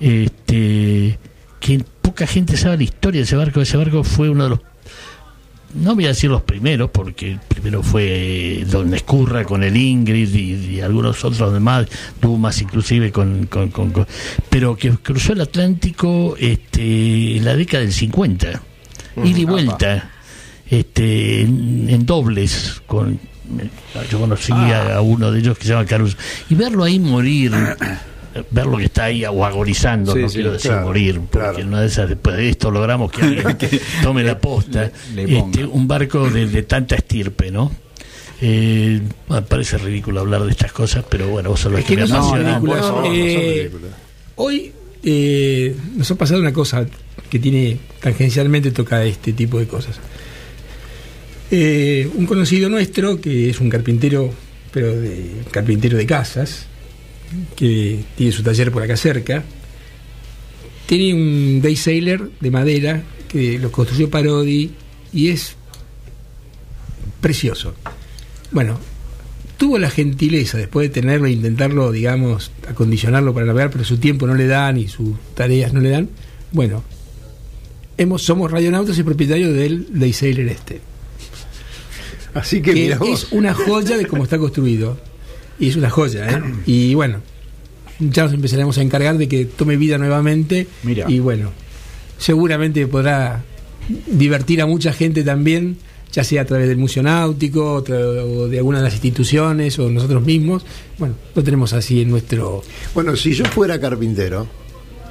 este, que poca gente sabe la historia de ese barco. Ese barco fue uno de los, no voy a decir los primeros, porque el primero fue Don Escurra con el Ingrid y, y algunos otros demás, Dumas inclusive con, con- con- con- pero que cruzó el Atlántico este, en la década del 50, ida y vuelta, este, en, en dobles, con yo conocí a, a uno de ellos que se llama Carlos, y verlo ahí morir, verlo que está ahí o agonizando, Sí, no sí, quiero decir claro, morir, porque una de esas, después de esto logramos que alguien tome la posta, le- le este, un barco de, de tanta estirpe, ¿no? Eh, me parece ridículo hablar de estas cosas, pero bueno, vos lo Es que, que me no son apasiona. no, Eh. Hoy eh, nos ha pasado una cosa que tiene tangencialmente toca este tipo de cosas. Eh, un conocido nuestro, que es un carpintero, pero de carpintero de casas, que tiene su taller por acá cerca, tiene un day sailor de madera que lo construyó Parodi y es precioso. Bueno, tuvo la gentileza después de tenerlo e intentarlo, digamos, acondicionarlo para navegar, pero su tiempo no le dan y sus tareas no le dan. Bueno, hemos, somos radionautas y propietarios del Day Sailor este. Así que, que mirá vos. es una joya de cómo está construido. Y es una joya, ¿eh? Y bueno, ya nos empezaremos a encargar de que tome vida nuevamente. Mira. Y bueno, seguramente podrá divertir a mucha gente también, ya sea a través del Museo Náutico o de alguna de las instituciones o nosotros mismos. Bueno, lo tenemos así en nuestro. Bueno, si yo fuera carpintero,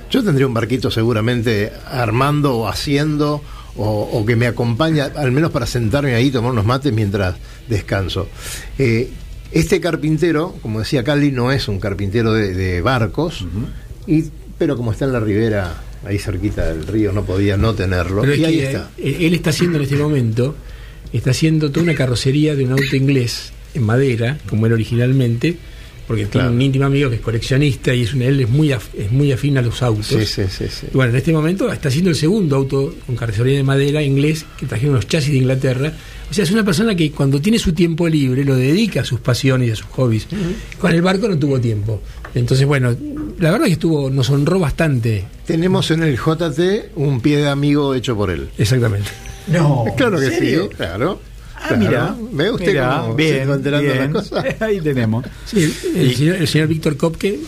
yo tendría un barquito seguramente armando o haciendo o, o que me acompaña, al menos para sentarme ahí y tomar unos mates mientras descanso. Eh, este carpintero, como decía Cali, no es un carpintero de, de barcos, y, pero como está en la ribera, ahí cerquita del río, no podía no tenerlo. Pero es y ahí está. eh, Él está haciendo en este momento, está haciendo toda una carrocería de un auto inglés en madera, como era originalmente, porque Claro. tiene un íntimo amigo que es coleccionista y es un, él es muy, af- es muy afín a los autos. Sí, sí, sí, sí. Y bueno, en este momento está haciendo el segundo auto con carrocería de madera inglés que trajeron unos chasis de Inglaterra. O sea, es una persona que cuando tiene su tiempo libre lo dedica a sus pasiones y a sus hobbies. Con el barco no tuvo tiempo. Entonces, bueno, la verdad que estuvo, nos honró bastante. Tenemos en el JT un pie de amigo hecho por él. Exactamente. No, Claro que ¿en serio? sí, claro. Ah, Claro. mira, ¿Ve usted mira, cómo bien, se va enterando bien. las cosas? Ahí tenemos. Sí, el, señor, el señor Víctor Kopke,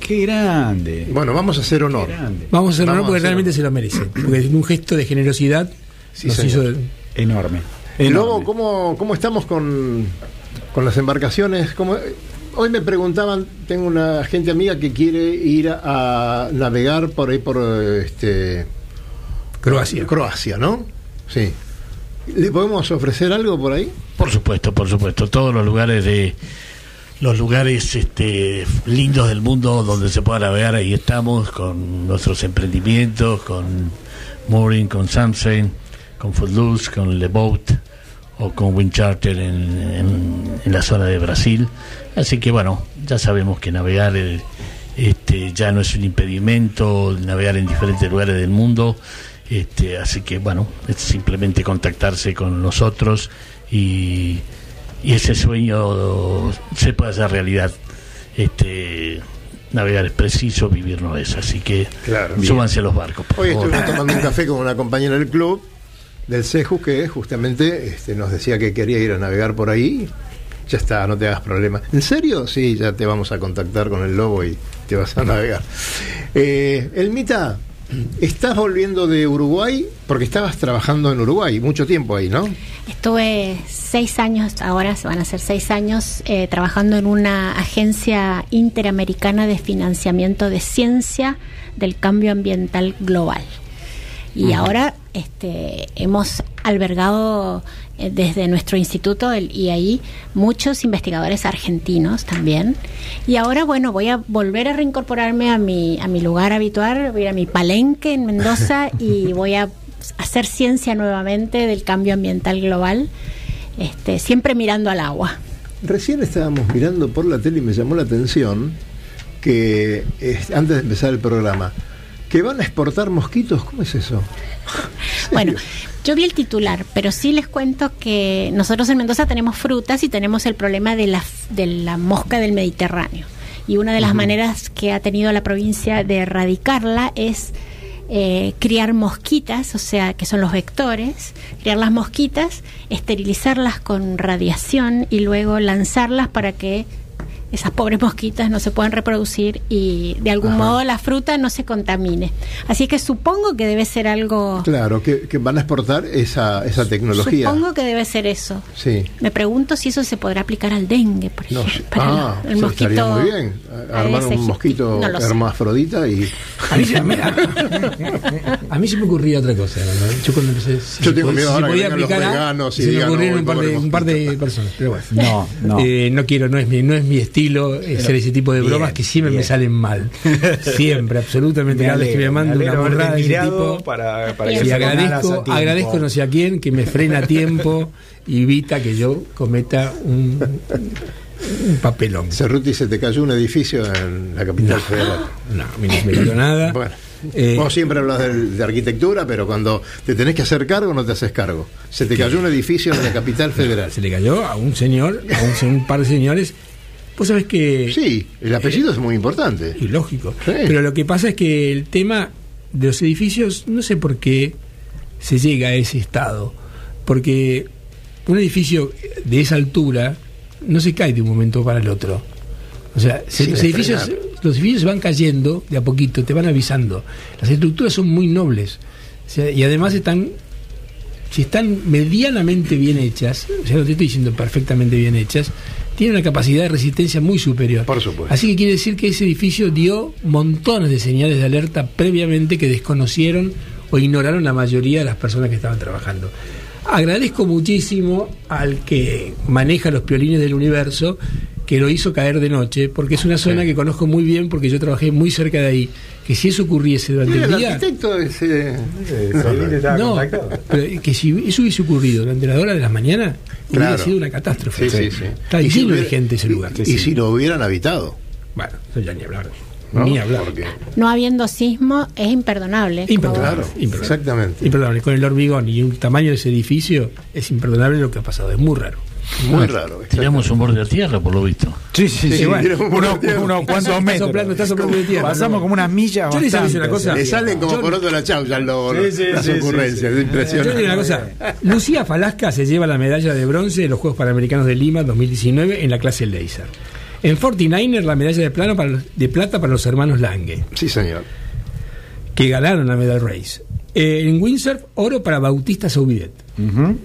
Qué grande. Bueno, vamos a hacer honor. Vamos a hacer honor Vamos porque hacer realmente honor. se lo merece. Porque es un gesto de generosidad Sí, nos señor. hizo- Enorme. Lobo, Enorme. ¿cómo, ¿cómo estamos con, con las embarcaciones? ¿Cómo- hoy me preguntaban, tengo una gente amiga que quiere ir a, navegar por ahí por este Croacia. Croacia, ¿no? Sí. ¿Le podemos ofrecer algo por ahí? Por supuesto, por supuesto. Todos los lugares de los lugares este, lindos del mundo donde se pueda navegar, ahí estamos con nuestros emprendimientos, con Mooring, con Samsung, con Footloose, con Le Boat o con Wind Charter en, en- en la zona de Brasil. Así que bueno, ya sabemos que navegar eh, este, ya no es un impedimento, navegar en diferentes lugares del mundo. Este, así que bueno, es simplemente contactarse con nosotros y, y ese sueño se puede hacer realidad. Este, navegar es preciso, vivir no es. Así que Claro. súbanse a los barcos. por Hoy favor. estuvimos tomando un café con una compañera del club del CEJU que justamente este, nos decía que quería ir a navegar por ahí. Ya está, no te hagas problema. ¿En serio? Sí, ya te vamos a contactar con el lobo y te vas a navegar. Eh, Elmita, ¿estás volviendo de Uruguay? Porque estabas trabajando en Uruguay mucho tiempo ahí, ¿no? Estuve seis años, ahora se van a ser seis años, eh, trabajando en una agencia interamericana de financiamiento de ciencia del cambio ambiental global. Y ahora este, hemos albergado eh, desde nuestro instituto, el IAI, muchos investigadores argentinos también. Y ahora, bueno, voy a volver a reincorporarme a mi, a mi lugar habitual, voy a ir a mi palenque en Mendoza y voy a hacer ciencia nuevamente del cambio ambiental global, este, siempre mirando al agua. Recién estábamos mirando por la tele y me llamó la atención que eh, antes de empezar el programa, que van a exportar mosquitos, ¿cómo es eso? Bueno, yo vi el titular, pero sí les cuento que nosotros en Mendoza tenemos frutas y tenemos el problema de la, de la mosca del Mediterráneo. Y una de las maneras que ha tenido la provincia de erradicarla es eh, criar mosquitas, o sea, que son los vectores, criar las mosquitas, esterilizarlas con radiación y luego lanzarlas para que esas pobres mosquitas no se puedan reproducir y de algún Ajá. modo la fruta no se contamine. Así que supongo que debe ser algo Claro, que, que van a exportar esa, esa tecnología. Supongo que debe ser eso. Sí. Me pregunto si eso se podrá aplicar al dengue, por No ejemplo. sé. para Ah, el eso estaría mosquito muy bien. Armar un mosquito No hermafrodita y. A mí, se- a mí- a mí se me ocurría otra cosa. ¿no? Yo cuando empecé. si Yo se tengo pod- miedo si ahora que podía vengan los aplicar a- veganos y se me digan, ocurrieron "No, un par, de, un par de personas. Pero bueno. No, no. Eh, no quiero, no es mi, no es mi estilo eh, hacer ese tipo de Bien, bromas que siempre me salen mal. Siempre, absolutamente. Me Cada vez que me alegro, mando me una de ese tipo. para, para Y que agradezco, agradezco no sé a quién que me frena a tiempo y evita que yo cometa un, un papelón. Cerruti, se te cayó un edificio en la capital federal. No, a mí no se me cayó nada. Bueno. Eh, Vos siempre hablas del- de, arquitectura, pero cuando te tenés que hacer cargo no te haces cargo. Se te cayó un edificio en la capital federal. Se le cayó a un señor, a un, un par de señores. Vos sabés que. Sí, el apellido es muy importante. Y lógico. Sí. Pero lo que pasa es que el tema de los edificios, no sé por qué se llega a ese estado. Porque un edificio de esa altura no se cae de un momento para el otro. O sea, se- los, edificios, los edificios van cayendo de a poquito, te van avisando. Las estructuras son muy nobles. O sea, y además están si están medianamente bien hechas, o sea, no te estoy diciendo perfectamente bien hechas, tienen una capacidad de resistencia muy superior. Por supuesto. Así que quiere decir que ese edificio dio montones de señales de alerta previamente que desconocieron o ignoraron la mayoría de las personas que estaban trabajando. Agradezco muchísimo al que maneja los piolines del universo que lo hizo caer de noche, porque es una zona que conozco muy bien porque yo trabajé muy cerca de ahí. Que si eso ocurriese durante Mira, el el día, arquitecto ese. no, pero que si eso hubiese ocurrido durante la hora de la mañana, hubiera Claro. sido una catástrofe. Sí, sí, sí. Está lleno de gente ese lugar. Y, y si lo hubieran habitado. Bueno, eso ya ni hablar. ¿no? Ni hablar. Porque- No habiendo sismo es imperdonable. Imperdonable. Claro, imperdonable. exactamente. Imperdonable. Con el hormigón y un tamaño de ese edificio, es imperdonable lo que ha pasado. Es muy raro. Muy raro. Tiramos un borde de tierra, por lo visto. Sí, sí, sí. Sí, bueno, tiramos un unos, borde de tierra. unos cuantos Está metros. soplando, está soplando de tierra. Pasamos como unas millas. Yo les aviso una bastante, cosa. o sea, Le salen como Yo- por otro la chaucha lo- Sí, sí, las ocurrencias. sí. Es Yo les digo una cosa. Lucía Falasca se lleva la medalla de bronce de los Juegos Panamericanos de Lima 2019 en la clase Laser. En 49er la medalla de, plano para de plata para los hermanos Lange. Sí, señor. que ganaron la medal race. Eh, en windsurf, oro para Bautista Saubidet. Ujú.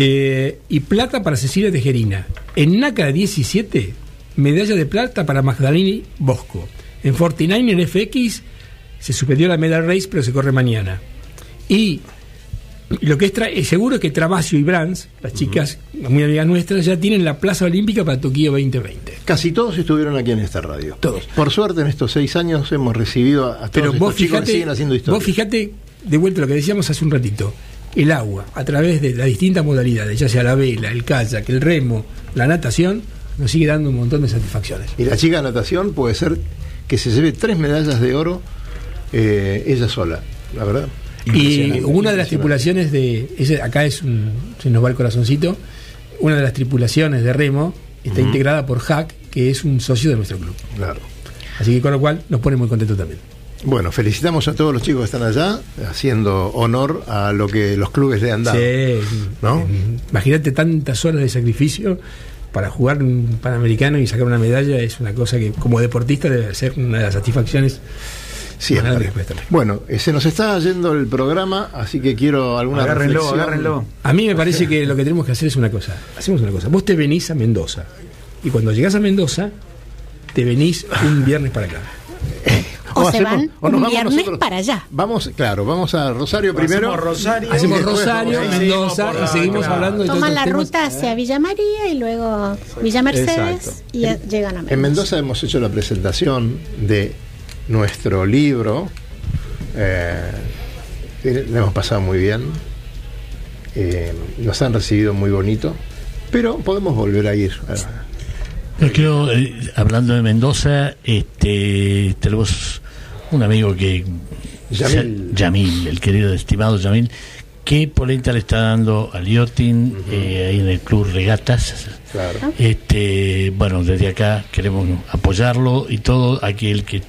Eh, y plata para Cecilia Tejerina. En NACA 17, medalla de plata para Magdaleni Bosco. En 49 en FX se suspendió la medal race, pero se corre mañana. Y lo que es tra- eh, seguro es que Trabacio y Brands, las chicas muy amigas nuestras, ya tienen la plaza olímpica para Tokio 2020. Casi todos estuvieron aquí en esta radio. Todos. Por suerte, en estos seis años hemos recibido a, todos Pero estos vos chicos que siguen haciendo historia. vos fijate, de vuelta a lo que decíamos hace un ratito, el agua, a través de las distintas modalidades, ya sea la vela, el kayak, el remo, la natación, nos sigue dando un montón de satisfacciones. Y la chica de natación puede ser que se lleve tres medallas de oro eh, ella sola, la verdad. Y una de las tripulaciones de. ese- acá es un, se nos va el corazoncito. Una de las tripulaciones de remo está integrada por Hack, que es un socio de nuestro club. Claro. Así que con lo cual nos pone muy contentos también. Bueno, felicitamos a todos los chicos que están allá, haciendo honor a lo que los clubes le han dado. Sí, ¿no? Imagínate tantas horas de sacrificio para jugar un panamericano y sacar una medalla, es una cosa que como deportista debe ser una de las satisfacciones Siempre. Bueno, eh, se nos está yendo el programa, así que quiero alguna Agárrenlo, reflexión. agárrenlo. A mí me parece que lo que tenemos que hacer es una cosa. Hacemos una cosa. Vos te venís a Mendoza. Y cuando llegás a Mendoza, te venís un viernes para acá. O, se hacemos- van o nos un vamos viernes nosotros. para allá. Vamos, claro, vamos a Rosario primero. Hacemos Rosario. Hacemos Rosario, Mendoza y seguimos claro. hablando de Toman la temas. ruta hacia Villa María y luego Villa Mercedes Exacto. y llegan a Mendoza. En Mendoza hemos hecho la presentación de nuestro libro. Eh, le hemos pasado muy bien. Eh, nos han recibido muy bonito. Pero podemos volver a ir. Yo creo, eh, hablando de Mendoza, este, tenemos un amigo que. Yamil. Yamil, el querido estimado Yamil. ¿Qué polenta le está dando al yachting eh, ahí en el Club Regatas? Claro. Este, bueno, desde acá queremos apoyarlo y todo aquel que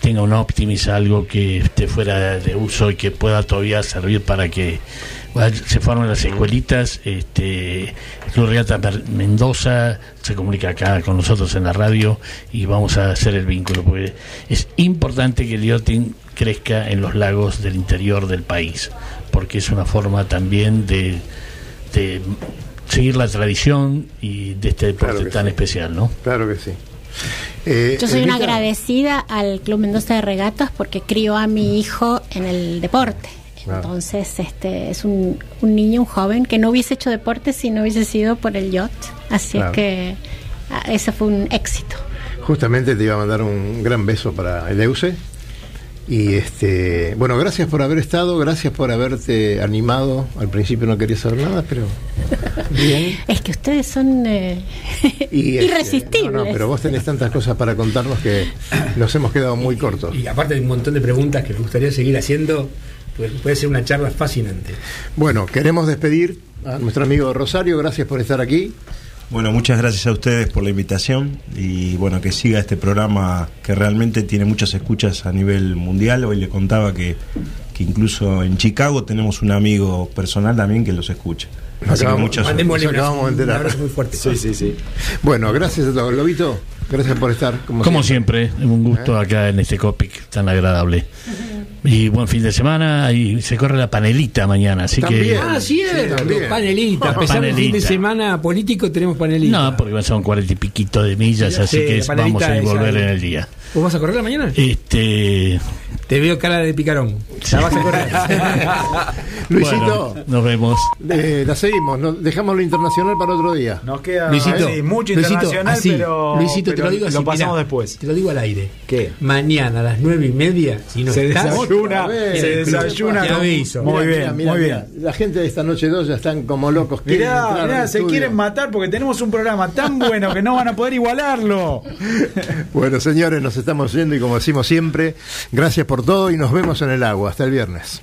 tenga un Optimis, algo que esté fuera de uso y que pueda todavía servir para que se formen las escuelitas. Este, el Club Regata Mer- Mendoza se comunica acá con nosotros en la radio y vamos a hacer el vínculo porque es importante que el yachting crezca en los lagos del interior del país porque es una forma también de, de seguir la tradición y de este deporte Claro tan sí. especial, ¿no? Claro que sí. Eh, Yo soy una agradecida al Club Mendoza de Regatas porque crió a mi hijo en el deporte. Claro. Entonces, este es un, un niño, un joven que no hubiese hecho deporte si no hubiese sido por el yacht. Así Claro. es que ah, ese fue un éxito. Justamente te iba a mandar un gran beso para Eleuse. Y este, bueno, gracias por haber estado, gracias por haberte animado. Al principio no quería saber nada, pero bien. Es que ustedes son eh, Y, este, irresistibles. no, no, pero vos tenés tantas cosas para contarnos que nos hemos quedado muy cortos. Y aparte hay un montón de preguntas que me gustaría seguir haciendo. Pues puede ser una charla fascinante. Bueno, queremos despedir a nuestro amigo Rosario, gracias por estar aquí. Bueno, muchas gracias a ustedes por la invitación y bueno, que siga este programa que realmente tiene muchas escuchas a nivel mundial. Hoy le contaba que, que incluso en Chicago tenemos un amigo personal también que los escucha. Así que Acabamos- muchas Mandémosle Nos acabamos de un enterar. abrazo muy fuerte. Sí, sí, sí. Bueno, gracias a todos. Lobito, gracias por estar. Como, Como siempre, un gusto acá en este Copic tan agradable. Y buen fin de semana y se corre la panelita mañana, así También. que... Ah, cierto, también. panelita. Empezamos el fin de semana político, tenemos panelita. No, porque son cuarenta y piquito de millas, Sí, así que es- panelita vamos a volver en el día. ¿Vos vas a correr la mañana? Este, Te veo cara de picarón. Ya vas a correr. Luisito, bueno, nos vemos. eh, la seguimos. no- dejamos lo internacional para otro día. Nos queda Luisito, sí, mucho Luisito, internacional, así, pero, Luisito, te lo digo así. lo pasamos mirá, después. Te lo digo al aire. ¿Qué? Mañana a las nueve y media, si no Se estás, desayuna, vez. se desayuna. Te aviso. Muy Mirá, bien, mirá, muy bien. La gente de esta noche dos ya están como locos. Mirá, mirá, se estudio. quieren matar porque tenemos un programa tan bueno que no van a poder igualarlo. Bueno, señores, nos estamos yendo y como decimos siempre, gracias por todo y nos vemos en el agua. Hasta el viernes.